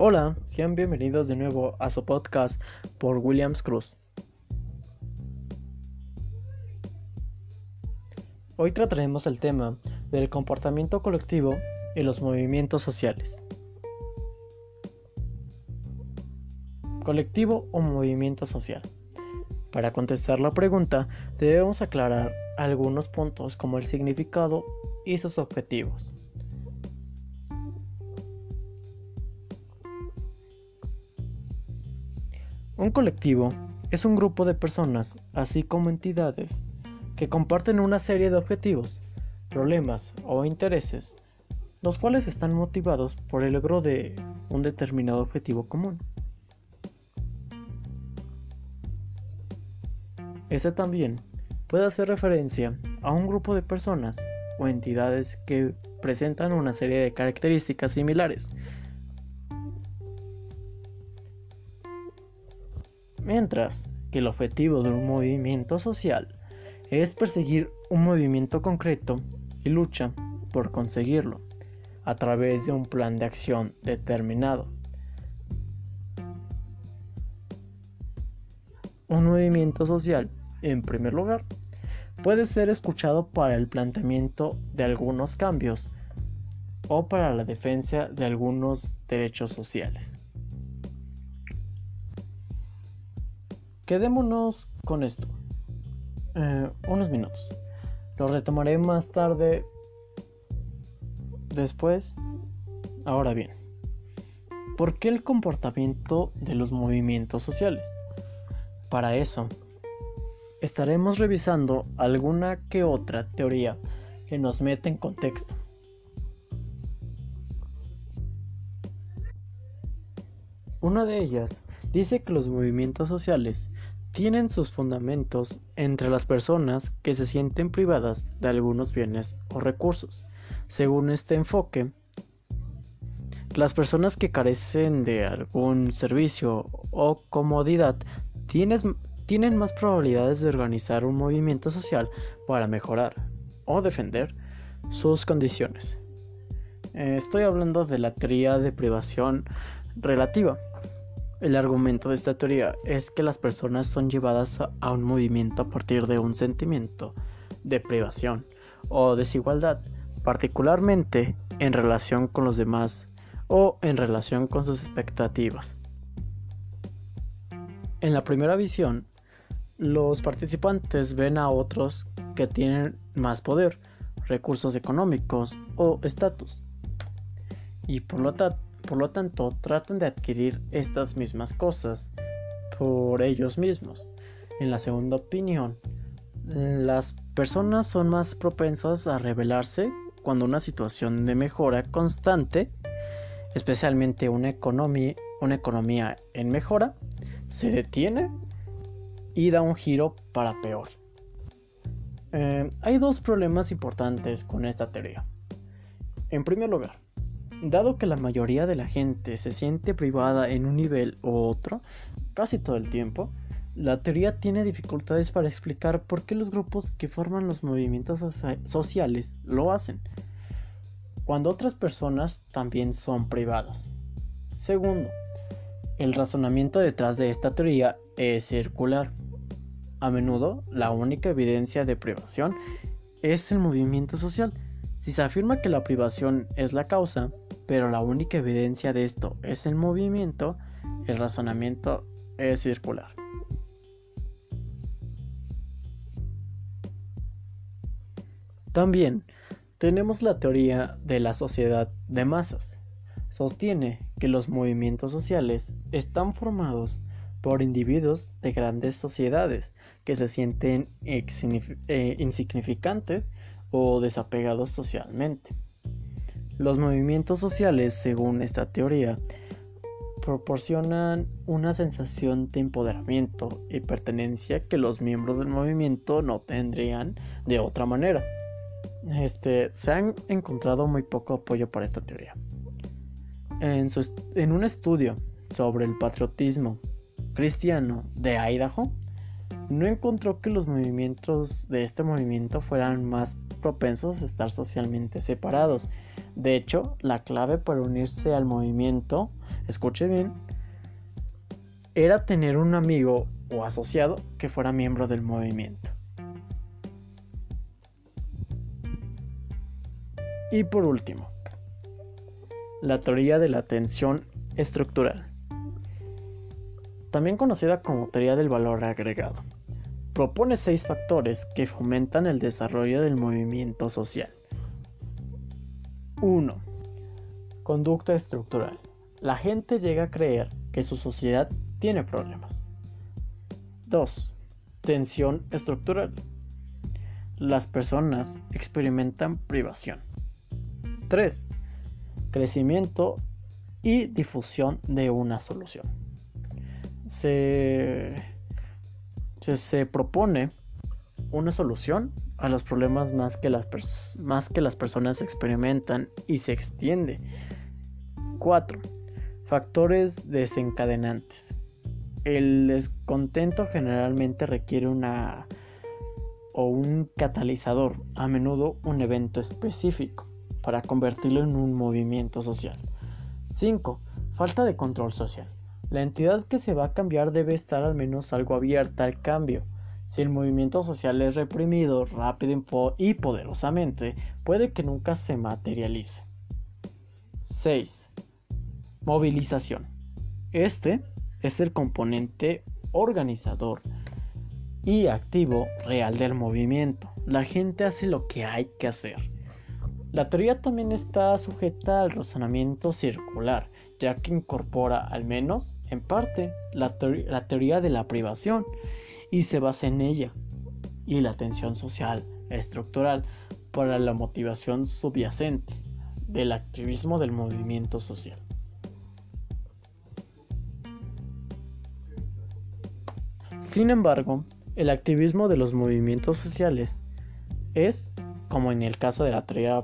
Hola, sean bienvenidos de nuevo a su podcast por Williams Cruz. Hoy trataremos el tema del comportamiento colectivo y los movimientos sociales. Colectivo o movimiento social. Para contestar la pregunta debemos aclarar algunos puntos como el significado y sus objetivos. Un colectivo es un grupo de personas, así como entidades, que comparten una serie de objetivos, problemas o intereses, los cuales están motivados por el logro de un determinado objetivo común. Este también puede hacer referencia a un grupo de personas o entidades que presentan una serie de características similares, mientras que el objetivo de un movimiento social es perseguir un movimiento concreto y lucha por conseguirlo a través de un plan de acción determinado. Un movimiento social, en primer lugar, puede ser escuchado para el planteamiento de algunos cambios o para la defensa de algunos derechos sociales. Quedémonos con esto. Eh, unos minutos. Lo retomaré más tarde. Después. Ahora bien. ¿Por qué el comportamiento de los movimientos sociales? Para eso, estaremos revisando alguna que otra teoría que nos mete en contexto. Una de ellas dice que los movimientos sociales tienen sus fundamentos entre las personas que se sienten privadas de algunos bienes o recursos. Según este enfoque, las personas que carecen de algún servicio o comodidad tienen más probabilidades de organizar un movimiento social para mejorar o defender sus condiciones. Estoy hablando de la teoría de privación relativa el argumento de esta teoría es que las personas son llevadas a un movimiento a partir de un sentimiento de privación o desigualdad, particularmente en relación con los demás o en relación con sus expectativas. En la primera visión, los participantes ven a otros que tienen más poder, recursos económicos o estatus, y por lo tanto por lo tanto tratan de adquirir estas mismas cosas por ellos mismos. En la segunda opinión, las personas son más propensas a rebelarse cuando una situación de mejora constante, especialmente una economía, en mejora, se detiene y da un giro para peor. Eh, hay dos problemas importantes con esta teoría. En primer lugar, Dado que la mayoría de la gente se siente privada en un nivel u otro, casi todo el tiempo, la teoría tiene dificultades para explicar por qué los grupos que forman los movimientos sociales lo hacen, cuando otras personas también son privadas. Segundo, el razonamiento detrás de esta teoría es circular. A menudo, la única evidencia de privación es el movimiento social. Si se afirma que la privación es la causa, pero la única evidencia de esto es el movimiento, el razonamiento es circular. También tenemos la teoría de la sociedad de masas. Sostiene que los movimientos sociales están formados por individuos de grandes sociedades que se sienten eh, insignificantes o desapegados socialmente. Los movimientos sociales, según esta teoría, proporcionan una sensación de empoderamiento y pertenencia que los miembros del movimiento no tendrían de otra manera. Este, se han encontrado muy poco apoyo para esta teoría. En, en un estudio sobre el patriotismo cristiano de Idaho, no encontró que los movimientos de este movimiento fueran más propensos a estar socialmente separados. De hecho, la clave para unirse al movimiento escuche bien, era tener un amigo o asociado que fuera miembro del movimiento. Y por último, la teoría de la atención estructural, también conocida como teoría del valor agregado. Propone seis factores que fomentan el desarrollo del movimiento social. 1. Conducta estructural. La gente llega a creer que su sociedad tiene problemas. 2. Tensión estructural. Las personas experimentan privación. 3. Crecimiento y difusión de una solución. Se, se, propone una solución a los problemas más que, las más que las personas experimentan y se extiende. 4. Factores desencadenantes. El descontento generalmente requiere una o un catalizador, a menudo un evento específico para convertirlo en un movimiento social. 5. Falta de control social. La entidad que se va a cambiar debe estar al menos algo abierta al cambio. Si el movimiento social es reprimido rápido y poderosamente, puede que nunca se materialice. 6. Movilización. Este es el componente organizador y activo real del movimiento. La gente hace lo que hay que hacer. La teoría también está sujeta al razonamiento circular, ya que incorpora, al menos en parte, la, teoría de la privación y se basa en ella, y la tensión social estructural para la motivación subyacente del activismo del movimiento social. Sin embargo, el activismo de los movimientos sociales es, como en el caso de la teoría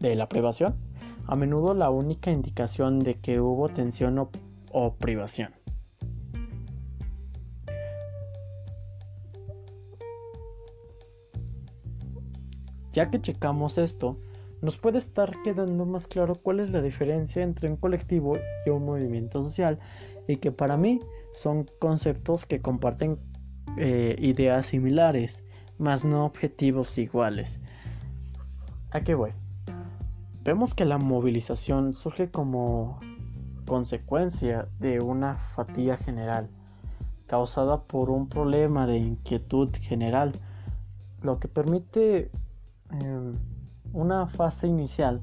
de la privación, a menudo la única indicación de que hubo tensión o, privación. Ya que checamos esto, nos puede estar quedando más claro cuál es la diferencia entre un colectivo y un movimiento social y que para mí son conceptos que comparten eh, ideas similares, mas no objetivos iguales. ¿A qué voy? Vemos que la movilización surge como consecuencia de una fatiga general causada por un problema de inquietud general, lo que permite em, una fase inicial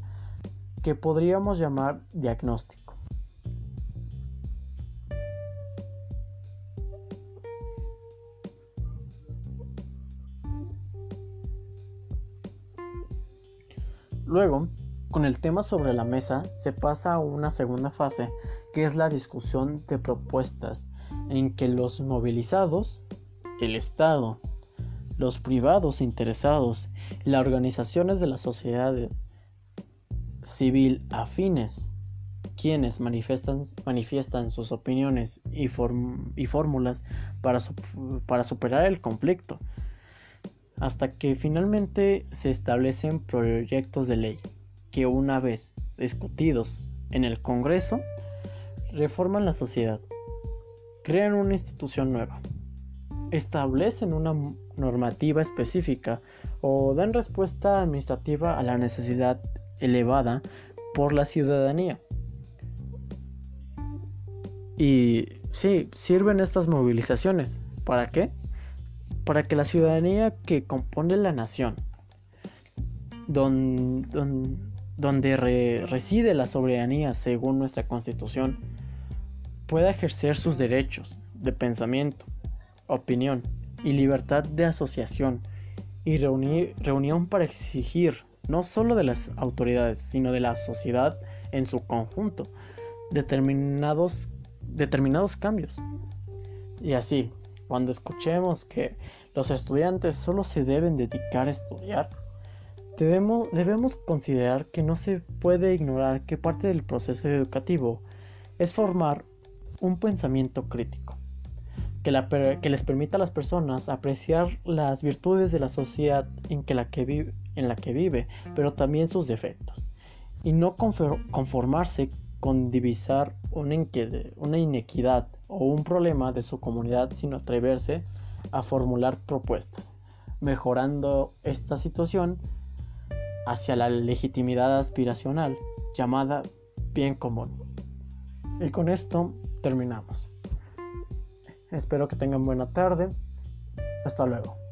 que podríamos llamar diagnóstico. Luego, con el tema sobre la mesa se pasa a una segunda fase, que es la discusión de propuestas, en que los movilizados, el Estado, los privados interesados y las organizaciones de la sociedad civil afines, quienes manifiestan, sus opiniones y, fórmulas para superar el conflicto, hasta que finalmente se establecen proyectos de ley que una vez discutidos en el Congreso, reforman la sociedad, crean una institución nueva, establecen una normativa específica o dan respuesta administrativa a la necesidad elevada por la ciudadanía. Y sí, sirven estas movilizaciones. ¿Para qué? Para que la ciudadanía que compone la nación, don, donde reside la soberanía según nuestra constitución, pueda ejercer sus derechos de pensamiento, opinión y libertad de asociación y reunión para exigir no solo de las autoridades, sino de la sociedad en su conjunto determinados, determinados cambios. Y así, cuando escuchemos que los estudiantes solo se deben dedicar a estudiar, Debemos, considerar que no se puede ignorar que parte del proceso educativo es formar un pensamiento crítico, que, les permita a las personas apreciar las virtudes de la sociedad en, la, que vive, en la que vive, pero también sus defectos, y no conformarse con divisar una inequidad o un problema de su comunidad, sino atreverse a formular propuestas, mejorando esta situación hacia la legitimidad aspiracional llamada bien común. Y con esto terminamos. Espero que tengan buena tarde. Hasta luego.